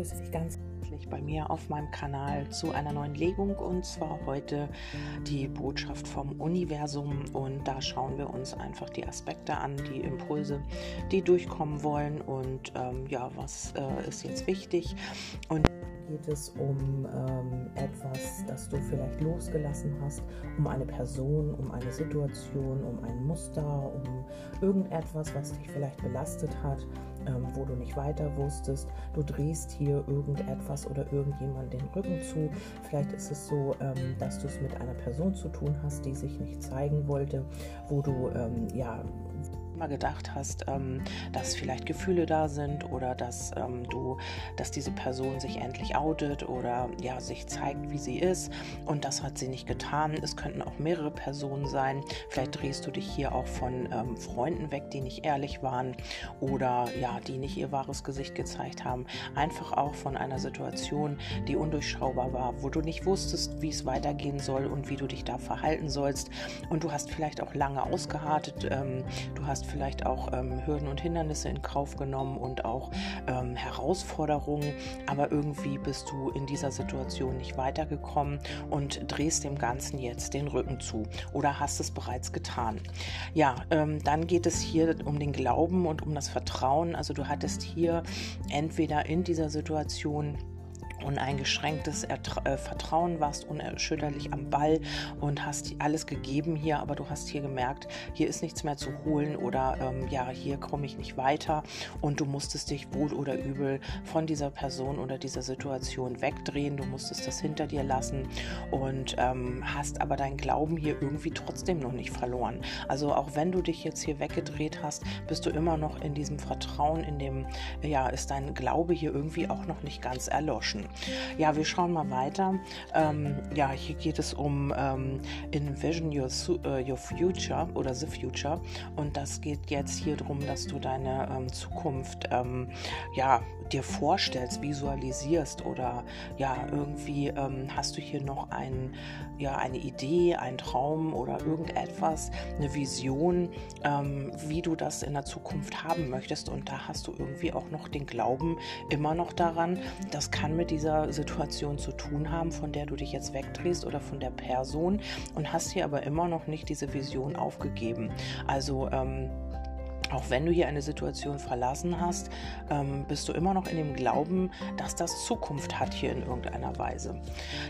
begrüße dich ganz herzlich bei mir auf meinem Kanal zu einer neuen Legung und zwar heute die Botschaft vom Universum. Und da schauen wir uns einfach die Aspekte an, die Impulse, die durchkommen wollen und ähm, ja, was äh, ist jetzt wichtig. Und geht es um ähm, etwas, das du vielleicht losgelassen hast, um eine Person, um eine Situation, um ein Muster, um irgendetwas, was dich vielleicht belastet hat, ähm, wo du nicht weiter wusstest. Du drehst hier irgendetwas oder irgendjemand den Rücken zu. Vielleicht ist es so, ähm, dass du es mit einer Person zu tun hast, die sich nicht zeigen wollte, wo du ähm, ja mal gedacht hast, ähm, dass vielleicht Gefühle da sind oder dass ähm, du, dass diese Person sich endlich outet oder ja sich zeigt, wie sie ist und das hat sie nicht getan. Es könnten auch mehrere Personen sein. Vielleicht drehst du dich hier auch von ähm, Freunden weg, die nicht ehrlich waren oder ja, die nicht ihr wahres Gesicht gezeigt haben. Einfach auch von einer Situation, die undurchschaubar war, wo du nicht wusstest, wie es weitergehen soll und wie du dich da verhalten sollst. Und du hast vielleicht auch lange ausgehartet. Ähm, du hast vielleicht auch ähm, Hürden und Hindernisse in Kauf genommen und auch ähm, Herausforderungen, aber irgendwie bist du in dieser Situation nicht weitergekommen und drehst dem Ganzen jetzt den Rücken zu oder hast es bereits getan. Ja, ähm, dann geht es hier um den Glauben und um das Vertrauen. Also du hattest hier entweder in dieser Situation uneingeschränktes Ertra äh, Vertrauen, warst unerschütterlich am Ball und hast alles gegeben hier, aber du hast hier gemerkt, hier ist nichts mehr zu holen oder ähm, ja, hier komme ich nicht weiter und du musstest dich wohl oder übel von dieser Person oder dieser Situation wegdrehen, du musstest das hinter dir lassen und ähm, hast aber deinen Glauben hier irgendwie trotzdem noch nicht verloren. Also auch wenn du dich jetzt hier weggedreht hast, bist du immer noch in diesem Vertrauen, in dem, ja, ist dein Glaube hier irgendwie auch noch nicht ganz erloschen. Ja, wir schauen mal weiter. Ähm, ja, hier geht es um ähm, Envision your, uh, your Future oder The Future. Und das geht jetzt hier darum, dass du deine ähm, Zukunft ähm, ja, dir vorstellst, visualisierst oder ja, irgendwie ähm, hast du hier noch ein, ja, eine Idee, einen Traum oder irgendetwas, eine Vision, ähm, wie du das in der Zukunft haben möchtest. Und da hast du irgendwie auch noch den Glauben immer noch daran, das kann mit dieser Situation zu tun haben, von der du dich jetzt wegdrehst oder von der Person und hast hier aber immer noch nicht diese Vision aufgegeben. Also ähm, auch wenn du hier eine Situation verlassen hast, ähm, bist du immer noch in dem Glauben, dass das Zukunft hat hier in irgendeiner Weise.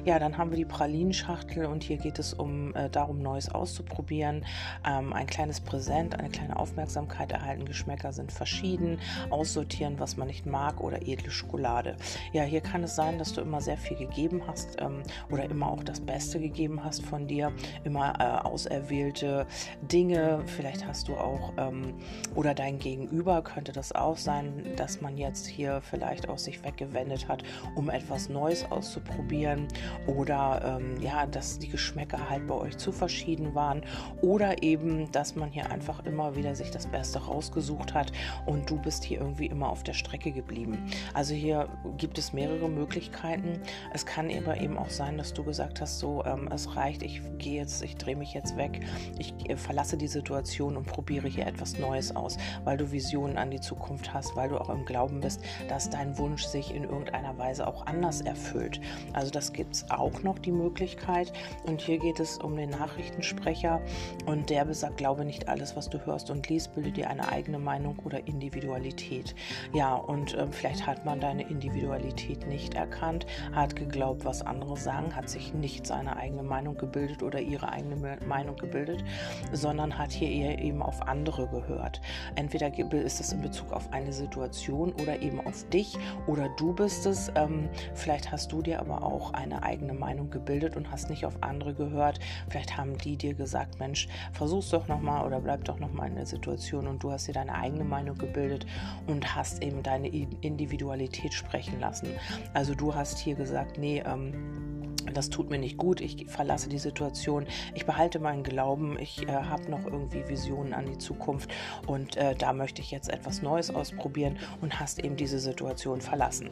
Ja, dann haben wir die Pralinschachtel und hier geht es um äh, darum, Neues auszuprobieren. Ähm, ein kleines Präsent, eine kleine Aufmerksamkeit erhalten. Geschmäcker sind verschieden. Aussortieren, was man nicht mag oder edle Schokolade. Ja, hier kann es sein, dass du immer sehr viel gegeben hast ähm, oder immer auch das Beste gegeben hast von dir. Immer äh, auserwählte Dinge. Vielleicht hast du auch ähm, oder dein Gegenüber könnte das auch sein, dass man jetzt hier vielleicht auch sich weggewendet hat, um etwas Neues auszuprobieren oder ähm, ja, dass die Geschmäcker halt bei euch zu verschieden waren oder eben, dass man hier einfach immer wieder sich das Beste rausgesucht hat und du bist hier irgendwie immer auf der Strecke geblieben. Also hier gibt es mehrere Möglichkeiten. Es kann aber eben auch sein, dass du gesagt hast, so ähm, es reicht, ich gehe jetzt, ich drehe mich jetzt weg, ich äh, verlasse die Situation und probiere hier etwas Neues aus aus, weil du Visionen an die Zukunft hast, weil du auch im Glauben bist, dass dein Wunsch sich in irgendeiner Weise auch anders erfüllt. Also das gibt es auch noch die Möglichkeit. Und hier geht es um den Nachrichtensprecher und der besagt, glaube nicht alles, was du hörst und liest, bilde dir eine eigene Meinung oder Individualität. Ja, und äh, vielleicht hat man deine Individualität nicht erkannt, hat geglaubt, was andere sagen, hat sich nicht seine eigene Meinung gebildet oder ihre eigene Meinung gebildet, sondern hat hier eher eben auf andere gehört. Entweder ist es in Bezug auf eine Situation oder eben auf dich oder du bist es. Ähm, vielleicht hast du dir aber auch eine eigene Meinung gebildet und hast nicht auf andere gehört. Vielleicht haben die dir gesagt, Mensch, versuch's doch nochmal oder bleib doch nochmal in der Situation und du hast dir deine eigene Meinung gebildet und hast eben deine Individualität sprechen lassen. Also du hast hier gesagt, nee, ähm, das tut mir nicht gut, ich verlasse die Situation, ich behalte meinen Glauben, ich äh, habe noch irgendwie Visionen an die Zukunft. Und äh, da möchte ich jetzt etwas Neues ausprobieren und hast eben diese Situation verlassen.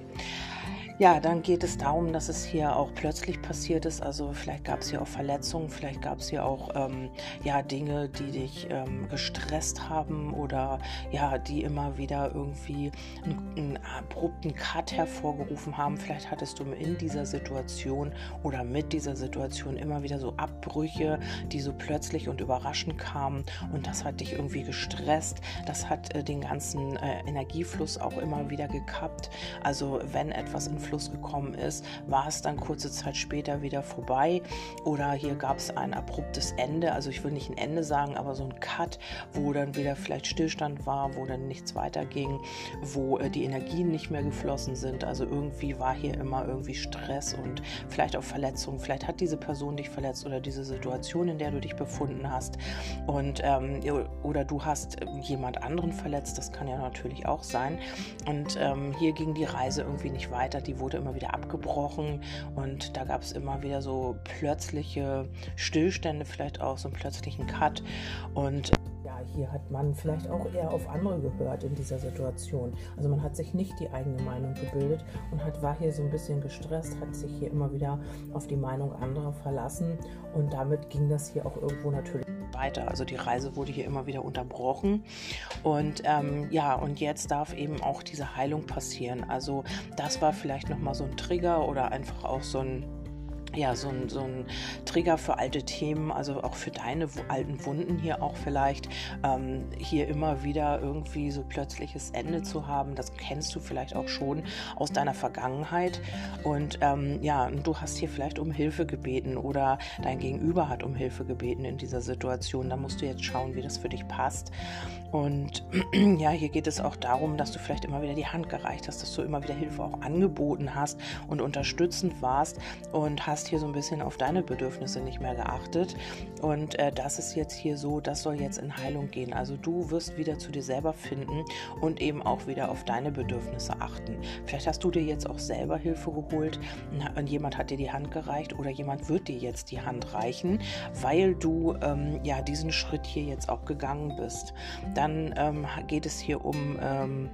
Ja, dann geht es darum, dass es hier auch plötzlich passiert ist. Also vielleicht gab es hier auch Verletzungen, vielleicht gab es hier auch ähm, ja, Dinge, die dich ähm, gestresst haben oder ja, die immer wieder irgendwie einen, einen abrupten Cut hervorgerufen haben. Vielleicht hattest du in dieser Situation oder mit dieser Situation immer wieder so Abbrüche, die so plötzlich und überraschend kamen und das hat dich irgendwie gestresst. Das hat äh, den ganzen äh, Energiefluss auch immer wieder gekappt. Also wenn etwas in Fluss gekommen ist, war es dann kurze Zeit später wieder vorbei. Oder hier gab es ein abruptes Ende, also ich will nicht ein Ende sagen, aber so ein Cut, wo dann wieder vielleicht Stillstand war, wo dann nichts weiterging, wo äh, die Energien nicht mehr geflossen sind, also irgendwie war hier immer irgendwie Stress und vielleicht auch Verletzungen, vielleicht hat diese Person dich verletzt oder diese Situation, in der du dich befunden hast. Und ähm, oder du hast jemand anderen verletzt, das kann ja natürlich auch sein. Und ähm, hier ging die Reise irgendwie nicht weiter, die wurde immer wieder abgebrochen und da gab es immer wieder so plötzliche Stillstände, vielleicht auch so einen plötzlichen Cut. Und ja, hier hat man vielleicht auch eher auf andere gehört in dieser Situation. Also man hat sich nicht die eigene Meinung gebildet und hat, war hier so ein bisschen gestresst, hat sich hier immer wieder auf die Meinung anderer verlassen und damit ging das hier auch irgendwo natürlich weiter. Also die Reise wurde hier immer wieder unterbrochen. Und ähm, ja, und jetzt darf eben auch diese Heilung passieren. Also das war vielleicht nochmal so ein Trigger oder einfach auch so ein ja, so ein, so ein Trigger für alte Themen, also auch für deine alten Wunden hier auch vielleicht, ähm, hier immer wieder irgendwie so plötzliches Ende zu haben. Das kennst du vielleicht auch schon aus deiner Vergangenheit. Und ähm, ja, du hast hier vielleicht um Hilfe gebeten oder dein Gegenüber hat um Hilfe gebeten in dieser Situation. Da musst du jetzt schauen, wie das für dich passt. Und ja, hier geht es auch darum, dass du vielleicht immer wieder die Hand gereicht hast, dass du immer wieder Hilfe auch angeboten hast und unterstützend warst und hast hier so ein bisschen auf deine Bedürfnisse nicht mehr geachtet. Und äh, das ist jetzt hier so, das soll jetzt in Heilung gehen. Also du wirst wieder zu dir selber finden und eben auch wieder auf deine Bedürfnisse achten. Vielleicht hast du dir jetzt auch selber Hilfe geholt und jemand hat dir die Hand gereicht oder jemand wird dir jetzt die Hand reichen, weil du ähm, ja diesen Schritt hier jetzt auch gegangen bist. Dann ähm, geht es hier um ähm,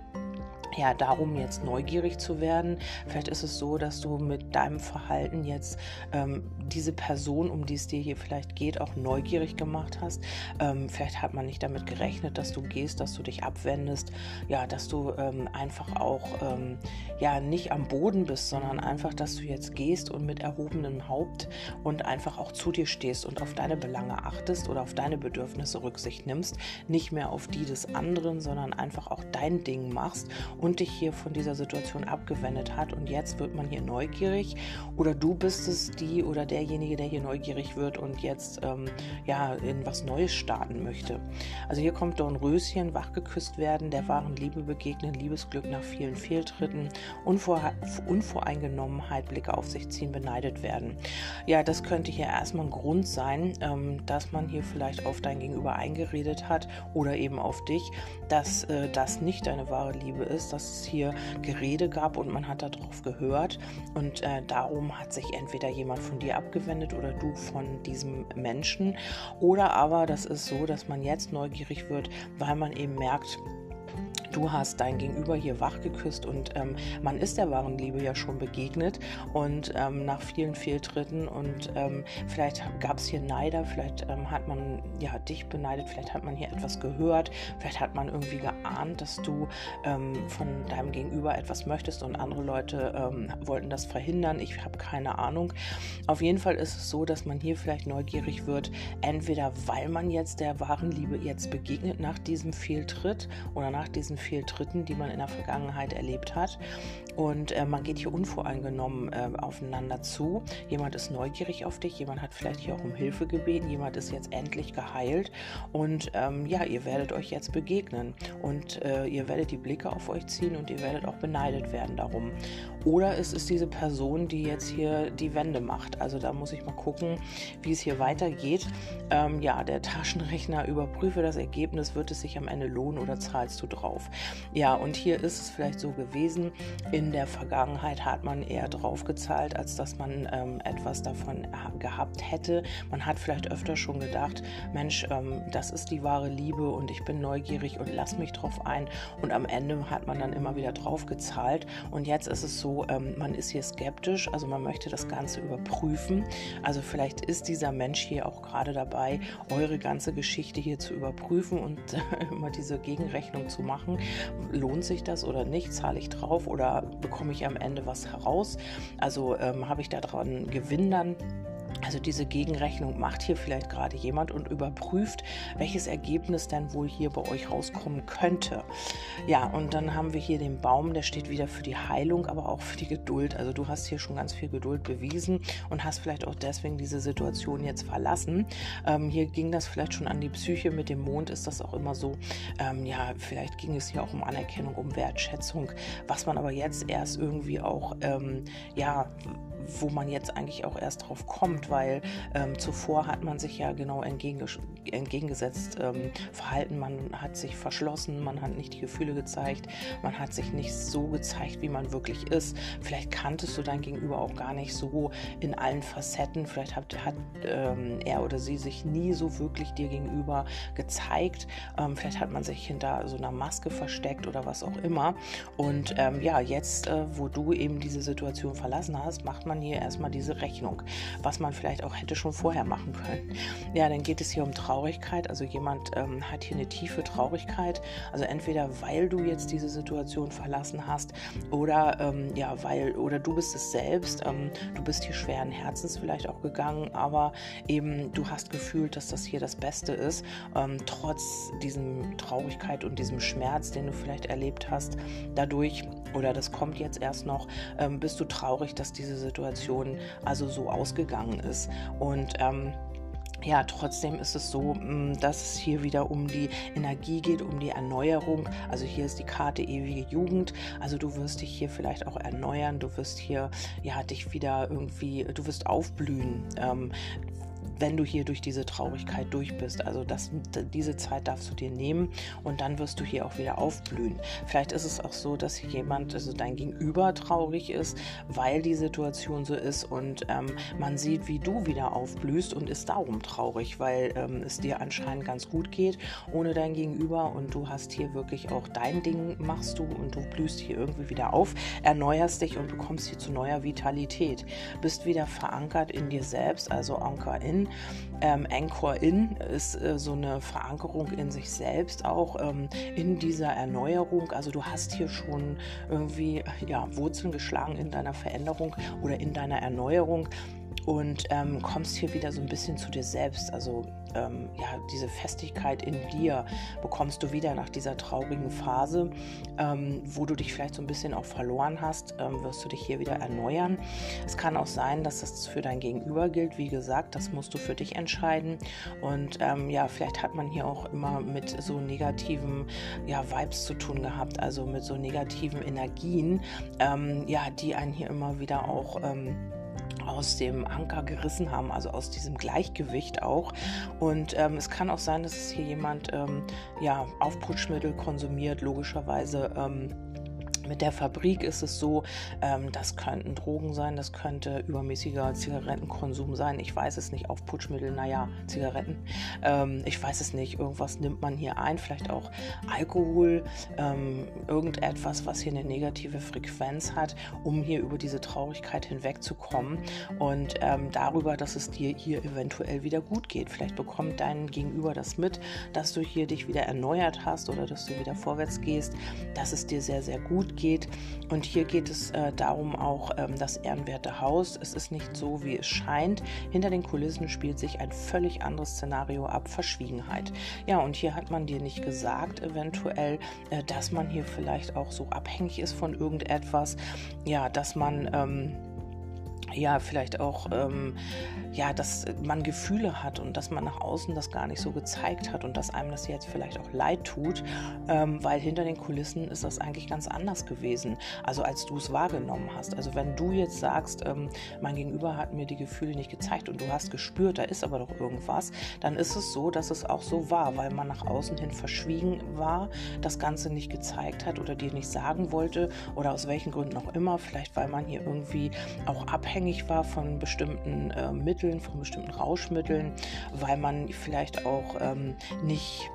ja, darum jetzt neugierig zu werden. Vielleicht ist es so, dass du mit deinem Verhalten jetzt ähm, diese Person, um die es dir hier vielleicht geht, auch neugierig gemacht hast. Ähm, vielleicht hat man nicht damit gerechnet, dass du gehst, dass du dich abwendest, ja, dass du ähm, einfach auch ähm, ja nicht am Boden bist, sondern einfach, dass du jetzt gehst und mit erhobenem Haupt und einfach auch zu dir stehst und auf deine Belange achtest oder auf deine Bedürfnisse Rücksicht nimmst, nicht mehr auf die des anderen, sondern einfach auch dein Ding machst und dich hier von dieser Situation abgewendet hat. Und jetzt wird man hier neugierig oder du bist es die oder derjenige, der hier neugierig wird und jetzt ähm, ja in was Neues starten möchte. Also hier kommt Dornröschen, wachgeküsst werden, der wahren Liebe begegnen, Liebesglück nach vielen Fehltritten, Unvor Unvoreingenommenheit, Blicke auf sich ziehen, beneidet werden. Ja, das könnte hier erstmal ein Grund sein, ähm, dass man hier vielleicht auf dein Gegenüber eingeredet hat oder eben auf dich, dass äh, das nicht deine wahre Liebe ist, dass es hier Gerede gab und man hat darauf gehört. Und äh, darum hat sich entweder jemand von dir abgewendet oder du von diesem Menschen. Oder aber das ist so, dass man jetzt neugierig wird, weil man eben merkt, du hast dein Gegenüber hier wach geküsst und ähm, man ist der wahren Liebe ja schon begegnet und ähm, nach vielen Fehltritten und ähm, vielleicht gab es hier Neider, vielleicht ähm, hat man ja dich beneidet, vielleicht hat man hier etwas gehört, vielleicht hat man irgendwie geahnt, dass du ähm, von deinem Gegenüber etwas möchtest und andere Leute ähm, wollten das verhindern. Ich habe keine Ahnung. Auf jeden Fall ist es so, dass man hier vielleicht neugierig wird, entweder weil man jetzt der wahren Liebe jetzt begegnet nach diesem Fehltritt oder nach diesem Fehltritten, die man in der Vergangenheit erlebt hat. Und äh, man geht hier unvoreingenommen äh, aufeinander zu. Jemand ist neugierig auf dich, jemand hat vielleicht hier auch um Hilfe gebeten, jemand ist jetzt endlich geheilt. Und ähm, ja, ihr werdet euch jetzt begegnen. Und äh, ihr werdet die Blicke auf euch ziehen und ihr werdet auch beneidet werden darum. Oder es ist diese Person, die jetzt hier die Wende macht. Also da muss ich mal gucken, wie es hier weitergeht. Ähm, ja, der Taschenrechner überprüfe das Ergebnis, wird es sich am Ende lohnen oder zahlst du drauf? Ja, und hier ist es vielleicht so gewesen, in der Vergangenheit hat man eher draufgezahlt, als dass man ähm, etwas davon gehabt hätte. Man hat vielleicht öfter schon gedacht, Mensch, ähm, das ist die wahre Liebe und ich bin neugierig und lass mich drauf ein. Und am Ende hat man dann immer wieder draufgezahlt. Und jetzt ist es so, ähm, man ist hier skeptisch, also man möchte das Ganze überprüfen. Also vielleicht ist dieser Mensch hier auch gerade dabei, eure ganze Geschichte hier zu überprüfen und immer diese Gegenrechnung zu machen. Lohnt sich das oder nicht? Zahle ich drauf oder bekomme ich am Ende was heraus? Also ähm, habe ich daran Gewinn dann? Also diese Gegenrechnung macht hier vielleicht gerade jemand und überprüft, welches Ergebnis denn wohl hier bei euch rauskommen könnte. Ja, und dann haben wir hier den Baum, der steht wieder für die Heilung, aber auch für die Geduld. Also du hast hier schon ganz viel Geduld bewiesen und hast vielleicht auch deswegen diese Situation jetzt verlassen. Ähm, hier ging das vielleicht schon an die Psyche. Mit dem Mond ist das auch immer so. Ähm, ja, vielleicht ging es hier auch um Anerkennung, um Wertschätzung, was man aber jetzt erst irgendwie auch, ähm, ja, wo man jetzt eigentlich auch erst drauf kommt, weil ähm, zuvor hat man sich ja genau entgegengesetzt ähm, verhalten, man hat sich verschlossen, man hat nicht die Gefühle gezeigt, man hat sich nicht so gezeigt, wie man wirklich ist. Vielleicht kanntest du dein Gegenüber auch gar nicht so in allen Facetten, vielleicht hat, hat ähm, er oder sie sich nie so wirklich dir gegenüber gezeigt, ähm, vielleicht hat man sich hinter so einer Maske versteckt oder was auch immer. Und ähm, ja, jetzt, äh, wo du eben diese Situation verlassen hast, macht man man hier erstmal diese Rechnung, was man vielleicht auch hätte schon vorher machen können. Ja, dann geht es hier um Traurigkeit. Also jemand ähm, hat hier eine tiefe Traurigkeit. Also entweder weil du jetzt diese Situation verlassen hast oder ähm, ja, weil oder du bist es selbst. Ähm, du bist hier schweren Herzens vielleicht auch gegangen, aber eben du hast gefühlt, dass das hier das Beste ist, ähm, trotz diesem Traurigkeit und diesem Schmerz, den du vielleicht erlebt hast. Dadurch oder das kommt jetzt erst noch, ähm, bist du traurig, dass diese Situation also so ausgegangen ist. Und ähm, ja, trotzdem ist es so, mm, dass es hier wieder um die Energie geht, um die Erneuerung. Also hier ist die Karte ewige Jugend. Also du wirst dich hier vielleicht auch erneuern. Du wirst hier ja dich wieder irgendwie, du wirst aufblühen. Ähm, wenn du hier durch diese Traurigkeit durch bist. Also das, diese Zeit darfst du dir nehmen und dann wirst du hier auch wieder aufblühen. Vielleicht ist es auch so, dass jemand, also dein Gegenüber traurig ist, weil die Situation so ist und ähm, man sieht, wie du wieder aufblühst und ist darum traurig, weil ähm, es dir anscheinend ganz gut geht ohne dein Gegenüber und du hast hier wirklich auch dein Ding machst du und du blühst hier irgendwie wieder auf, erneuerst dich und bekommst hier zu neuer Vitalität, bist wieder verankert in dir selbst, also Anker in ähm, Anchor In ist äh, so eine Verankerung in sich selbst auch, ähm, in dieser Erneuerung. Also du hast hier schon irgendwie ja, Wurzeln geschlagen in deiner Veränderung oder in deiner Erneuerung und ähm, kommst hier wieder so ein bisschen zu dir selbst. Also ähm, ja, diese Festigkeit in dir bekommst du wieder nach dieser traurigen Phase, ähm, wo du dich vielleicht so ein bisschen auch verloren hast, ähm, wirst du dich hier wieder erneuern. Es kann auch sein, dass das für dein Gegenüber gilt. Wie gesagt, das musst du für dich entscheiden. Und ähm, ja, vielleicht hat man hier auch immer mit so negativen ja, Vibes zu tun gehabt, also mit so negativen Energien, ähm, ja, die einen hier immer wieder auch aus dem Anker gerissen haben, also aus diesem Gleichgewicht auch. Und ähm, es kann auch sein, dass hier jemand ähm, ja, Aufputschmittel konsumiert, logischerweise. Ähm, mit der Fabrik ist es so, ähm, das könnten Drogen sein, das könnte übermäßiger Zigarettenkonsum sein. Ich weiß es nicht. Aufputschmittel, naja, Zigaretten. Ähm, ich weiß es nicht. Irgendwas nimmt man hier ein, vielleicht auch Alkohol, ähm, irgendetwas, was hier eine negative Frequenz hat, um hier über diese Traurigkeit hinwegzukommen und ähm, darüber, dass es dir hier eventuell wieder gut geht. Vielleicht bekommt dein Gegenüber das mit, dass du hier dich wieder erneuert hast oder dass du wieder vorwärts gehst, dass es dir sehr, sehr gut geht. Und hier geht es äh, darum auch ähm, das ehrenwerte Haus. Es ist nicht so, wie es scheint. Hinter den Kulissen spielt sich ein völlig anderes Szenario ab, Verschwiegenheit. Ja, und hier hat man dir nicht gesagt, eventuell, äh, dass man hier vielleicht auch so abhängig ist von irgendetwas. Ja, dass man... Ähm, ja, vielleicht auch ähm, ja, dass man Gefühle hat und dass man nach außen das gar nicht so gezeigt hat und dass einem das jetzt vielleicht auch leid tut, ähm, weil hinter den Kulissen ist das eigentlich ganz anders gewesen, also als du es wahrgenommen hast. Also wenn du jetzt sagst, ähm, mein Gegenüber hat mir die Gefühle nicht gezeigt und du hast gespürt, da ist aber doch irgendwas, dann ist es so, dass es auch so war, weil man nach außen hin verschwiegen war, das Ganze nicht gezeigt hat oder dir nicht sagen wollte oder aus welchen Gründen auch immer, vielleicht weil man hier irgendwie auch abhängig war von bestimmten äh, Mitteln, von bestimmten Rauschmitteln, weil man vielleicht auch ähm, nicht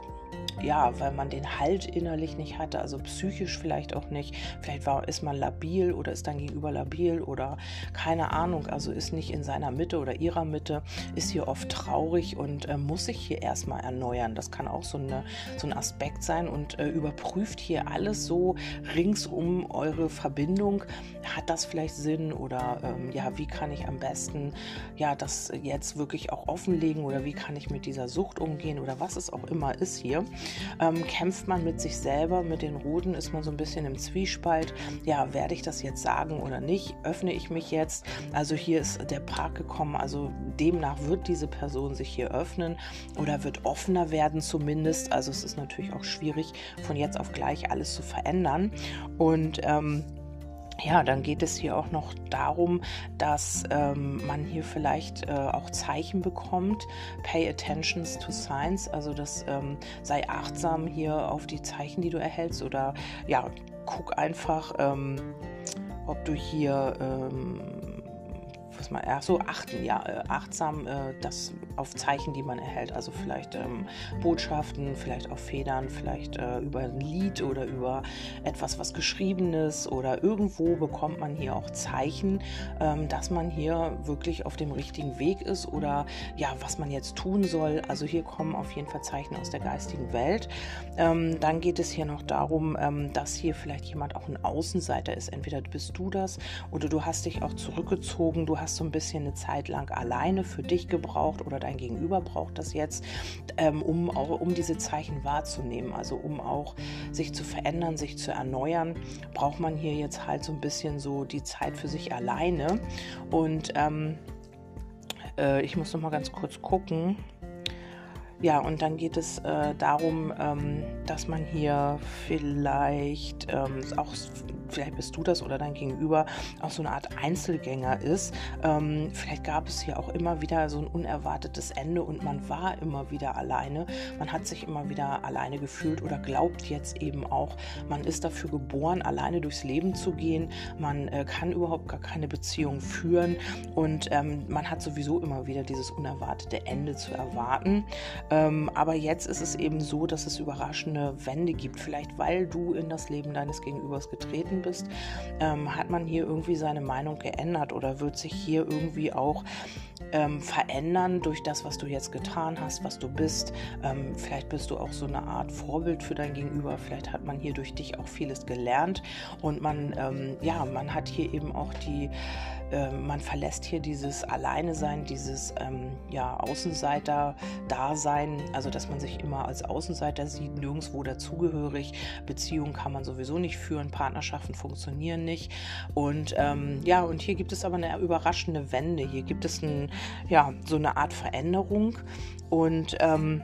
ja, weil man den Halt innerlich nicht hatte, also psychisch vielleicht auch nicht. Vielleicht war, ist man labil oder ist dann gegenüber labil oder keine Ahnung, also ist nicht in seiner Mitte oder ihrer Mitte, ist hier oft traurig und äh, muss sich hier erstmal erneuern. Das kann auch so, eine, so ein Aspekt sein und äh, überprüft hier alles so rings um eure Verbindung. Hat das vielleicht Sinn oder ähm, ja, wie kann ich am besten ja das jetzt wirklich auch offenlegen oder wie kann ich mit dieser Sucht umgehen oder was es auch immer ist hier ähm, kämpft man mit sich selber, mit den Ruden ist man so ein bisschen im Zwiespalt. Ja, werde ich das jetzt sagen oder nicht? Öffne ich mich jetzt? Also hier ist der Park gekommen, also demnach wird diese Person sich hier öffnen oder wird offener werden zumindest. Also es ist natürlich auch schwierig, von jetzt auf gleich alles zu verändern. Und ähm, ja, dann geht es hier auch noch darum, dass ähm, man hier vielleicht äh, auch Zeichen bekommt. Pay attention to signs, also das ähm, sei achtsam hier auf die Zeichen, die du erhältst oder ja, guck einfach, ähm, ob du hier was man, so, achten, ja, äh, achtsam äh, das auf Zeichen, die man erhält. Also vielleicht ähm, Botschaften, vielleicht auf Federn, vielleicht äh, über ein Lied oder über etwas, was geschriebenes oder irgendwo bekommt man hier auch Zeichen, ähm, dass man hier wirklich auf dem richtigen Weg ist oder ja, was man jetzt tun soll. Also hier kommen auf jeden Fall Zeichen aus der geistigen Welt. Ähm, dann geht es hier noch darum, ähm, dass hier vielleicht jemand auch ein Außenseiter ist. Entweder bist du das oder du hast dich auch zurückgezogen, du hast so ein bisschen eine Zeit lang alleine für dich gebraucht oder dein Gegenüber braucht das jetzt, ähm, um, auch, um diese Zeichen wahrzunehmen. Also um auch sich zu verändern, sich zu erneuern, braucht man hier jetzt halt so ein bisschen so die Zeit für sich alleine. Und ähm, äh, ich muss noch mal ganz kurz gucken. Ja, und dann geht es äh, darum, ähm, dass man hier vielleicht ähm, auch vielleicht bist du das oder dein Gegenüber, auch so eine Art Einzelgänger ist. Ähm, vielleicht gab es hier auch immer wieder so ein unerwartetes Ende und man war immer wieder alleine. Man hat sich immer wieder alleine gefühlt oder glaubt jetzt eben auch, man ist dafür geboren, alleine durchs Leben zu gehen. Man äh, kann überhaupt gar keine Beziehung führen und ähm, man hat sowieso immer wieder dieses unerwartete Ende zu erwarten. Ähm, aber jetzt ist es eben so, dass es überraschende Wende gibt. Vielleicht weil du in das Leben deines Gegenübers getreten bist, ähm, hat man hier irgendwie seine Meinung geändert oder wird sich hier irgendwie auch ähm, verändern durch das, was du jetzt getan hast, was du bist. Ähm, vielleicht bist du auch so eine Art Vorbild für dein Gegenüber. Vielleicht hat man hier durch dich auch vieles gelernt und man, ähm, ja, man hat hier eben auch die ähm, man verlässt hier dieses Alleine-Sein, dieses ähm, ja, Außenseiter-Dasein, also dass man sich immer als Außenseiter sieht, nirgendwo dazugehörig. Beziehungen kann man sowieso nicht führen, Partnerschaften funktionieren nicht. Und ähm, ja, und hier gibt es aber eine überraschende Wende. Hier gibt es ein, ja, so eine Art Veränderung. Und ähm,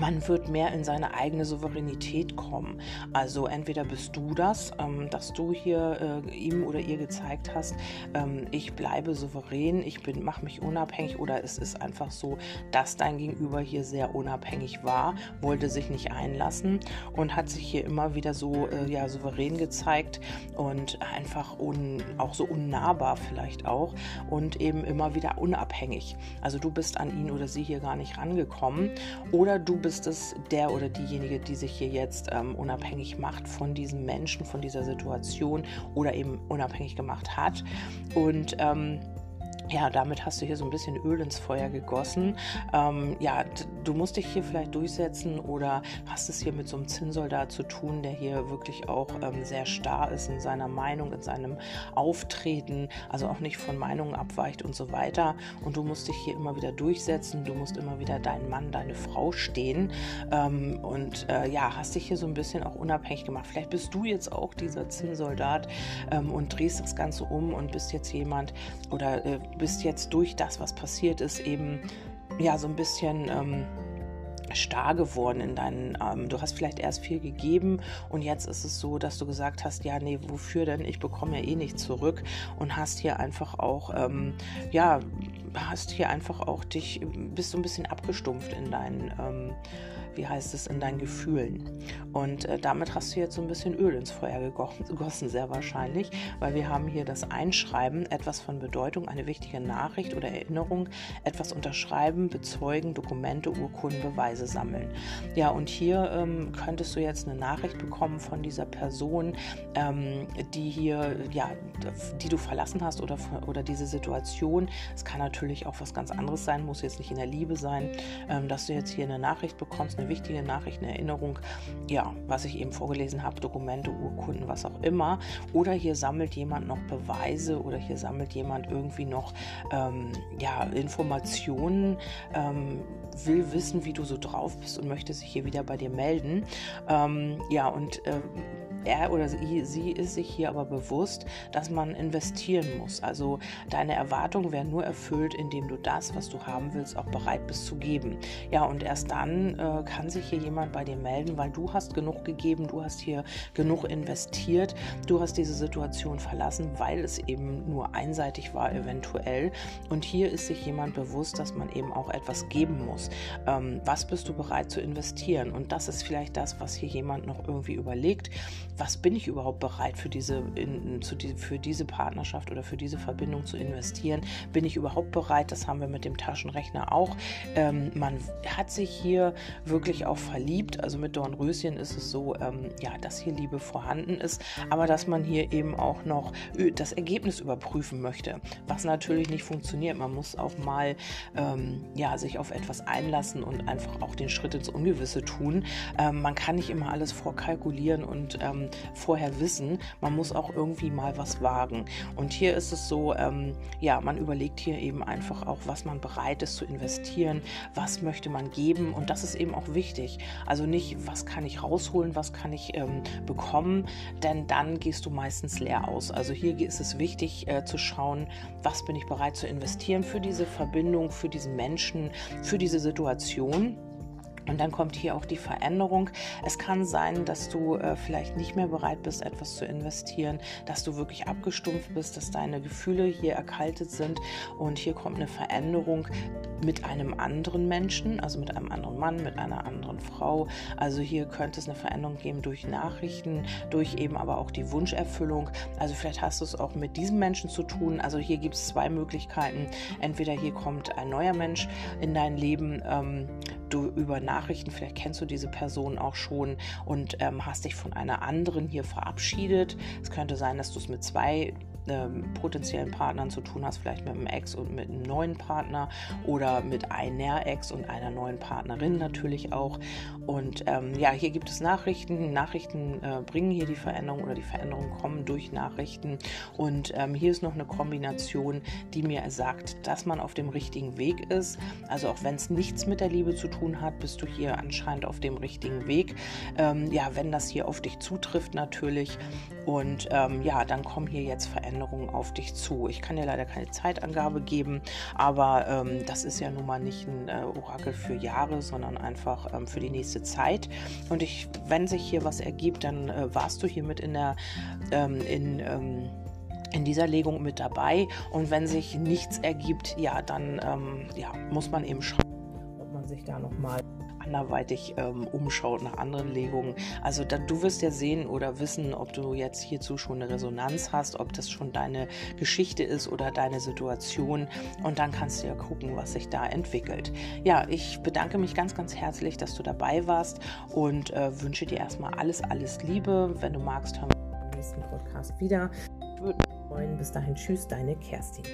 man wird mehr in seine eigene Souveränität kommen. Also entweder bist du das, ähm, dass du hier äh, ihm oder ihr gezeigt hast, ähm, ich bleibe souverän, ich mache mich unabhängig, oder es ist einfach so, dass dein Gegenüber hier sehr unabhängig war, wollte sich nicht einlassen und hat sich hier immer wieder so äh, ja, souverän gezeigt und einfach un, auch so unnahbar vielleicht auch und eben immer wieder unabhängig. Also du bist an ihn oder sie hier gar nicht rangekommen oder du bist es der oder diejenige, die sich hier jetzt ähm, unabhängig macht von diesem Menschen, von dieser Situation oder eben unabhängig gemacht hat. Und ähm, ja, damit hast du hier so ein bisschen Öl ins Feuer gegossen. Ähm, ja, du musst dich hier vielleicht durchsetzen oder hast es hier mit so einem Zinnsoldat zu tun, der hier wirklich auch ähm, sehr starr ist in seiner Meinung, in seinem Auftreten, also auch nicht von Meinungen abweicht und so weiter. Und du musst dich hier immer wieder durchsetzen, du musst immer wieder deinen Mann, deine Frau stehen ähm, und äh, ja, hast dich hier so ein bisschen auch unabhängig gemacht. Vielleicht bist du jetzt auch dieser Zinnsoldat ähm, und drehst das Ganze um und bist jetzt jemand oder äh, du bist jetzt durch das, was passiert ist, eben ja so ein bisschen ähm, starr geworden in deinen, ähm, du hast vielleicht erst viel gegeben und jetzt ist es so, dass du gesagt hast, ja, nee, wofür denn? Ich bekomme ja eh nicht zurück und hast hier einfach auch, ähm, ja, hast hier einfach auch dich, bist so ein bisschen abgestumpft in deinen, ähm, wie heißt es, in deinen Gefühlen. Und äh, damit hast du jetzt so ein bisschen Öl ins Feuer gegossen, sehr wahrscheinlich, weil wir haben hier das Einschreiben, etwas von Bedeutung, eine wichtige Nachricht oder Erinnerung, etwas unterschreiben, bezeugen, Dokumente, Urkunden, Beweise sammeln. Ja, und hier ähm, könntest du jetzt eine Nachricht bekommen von dieser Person, ähm, die hier, ja, die du verlassen hast oder, oder diese Situation. Es kann natürlich auch was ganz anderes sein, muss jetzt nicht in der Liebe sein, ähm, dass du jetzt hier eine Nachricht bekommst, eine wichtige Nachricht, eine Erinnerung, ja, was ich eben vorgelesen habe, Dokumente, Urkunden, was auch immer. Oder hier sammelt jemand noch Beweise oder hier sammelt jemand irgendwie noch ähm, ja, Informationen, ähm, will wissen, wie du so drauf bist und möchte sich hier wieder bei dir melden. Ähm, ja, und äh, er oder sie, ist sich hier aber bewusst, dass man investieren muss. Also deine Erwartungen werden nur erfüllt, indem du das, was du haben willst, auch bereit bist zu geben. Ja, und erst dann äh, kann sich hier jemand bei dir melden, weil du hast genug gegeben, du hast hier genug investiert, du hast diese Situation verlassen, weil es eben nur einseitig war eventuell. Und hier ist sich jemand bewusst, dass man eben auch etwas geben muss. Ähm, was bist du bereit zu investieren? Und das ist vielleicht das, was hier jemand noch irgendwie überlegt was bin ich überhaupt bereit für diese, in, zu die, für diese Partnerschaft oder für diese Verbindung zu investieren? Bin ich überhaupt bereit? Das haben wir mit dem Taschenrechner auch. Ähm, man hat sich hier wirklich auch verliebt. Also mit Dornröschen ist es so, ähm, ja, dass hier Liebe vorhanden ist, aber dass man hier eben auch noch das Ergebnis überprüfen möchte, was natürlich nicht funktioniert. Man muss auch mal ähm, ja, sich auf etwas einlassen und einfach auch den Schritt ins Ungewisse tun. Ähm, man kann nicht immer alles vorkalkulieren und ähm, vorher wissen. Man muss auch irgendwie mal was wagen. Und hier ist es so, ähm, ja, man überlegt hier eben einfach auch, was man bereit ist zu investieren, was möchte man geben. Und das ist eben auch wichtig. Also nicht, was kann ich rausholen, was kann ich ähm, bekommen, denn dann gehst du meistens leer aus. Also hier ist es wichtig äh, zu schauen, was bin ich bereit zu investieren für diese Verbindung, für diesen Menschen, für diese Situation. Und dann kommt hier auch die Veränderung. Es kann sein, dass du äh, vielleicht nicht mehr bereit bist, etwas zu investieren, dass du wirklich abgestumpft bist, dass deine Gefühle hier erkaltet sind. Und hier kommt eine Veränderung mit einem anderen Menschen, also mit einem anderen Mann, mit einer anderen Frau. Also hier könnte es eine Veränderung geben durch Nachrichten, durch eben aber auch die Wunscherfüllung. Also vielleicht hast du es auch mit diesem Menschen zu tun. Also hier gibt es zwei Möglichkeiten. Entweder hier kommt ein neuer Mensch in dein Leben, ähm, du über Nachrichten, vielleicht kennst du diese Person auch schon und ähm, hast dich von einer anderen hier verabschiedet. Es könnte sein, dass du es mit zwei ähm, potenziellen Partnern zu tun hast, vielleicht mit einem Ex und mit einem neuen Partner oder mit einer Ex und einer neuen Partnerin natürlich auch. Und ähm, ja, hier gibt es Nachrichten. Nachrichten äh, bringen hier die Veränderung oder die Veränderungen kommen durch Nachrichten. Und ähm, hier ist noch eine Kombination, die mir sagt, dass man auf dem richtigen Weg ist. Also auch wenn es nichts mit der Liebe zu tun hat, bist du hier anscheinend auf dem richtigen Weg. Ähm, ja, wenn das hier auf dich zutrifft natürlich. Und ähm, ja, dann kommen hier jetzt Veränderungen Veränderungen auf dich zu. Ich kann dir leider keine Zeitangabe geben, aber ähm, das ist ja nun mal nicht ein äh, Orakel für Jahre, sondern einfach ähm, für die nächste Zeit. Und ich, wenn sich hier was ergibt, dann äh, warst du hiermit in der ähm, in ähm, in dieser Legung mit dabei. Und wenn sich nichts ergibt, ja, dann ähm, ja, muss man eben schauen, ob man sich da nochmal anderweitig ähm, umschaut nach anderen Legungen. Also da, du wirst ja sehen oder wissen, ob du jetzt hierzu schon eine Resonanz hast, ob das schon deine Geschichte ist oder deine Situation. Und dann kannst du ja gucken, was sich da entwickelt. Ja, ich bedanke mich ganz, ganz herzlich, dass du dabei warst und äh, wünsche dir erstmal alles, alles Liebe. Wenn du magst, hören wir im nächsten Podcast wieder. Würde mich freuen. Bis dahin, tschüss, deine Kerstin.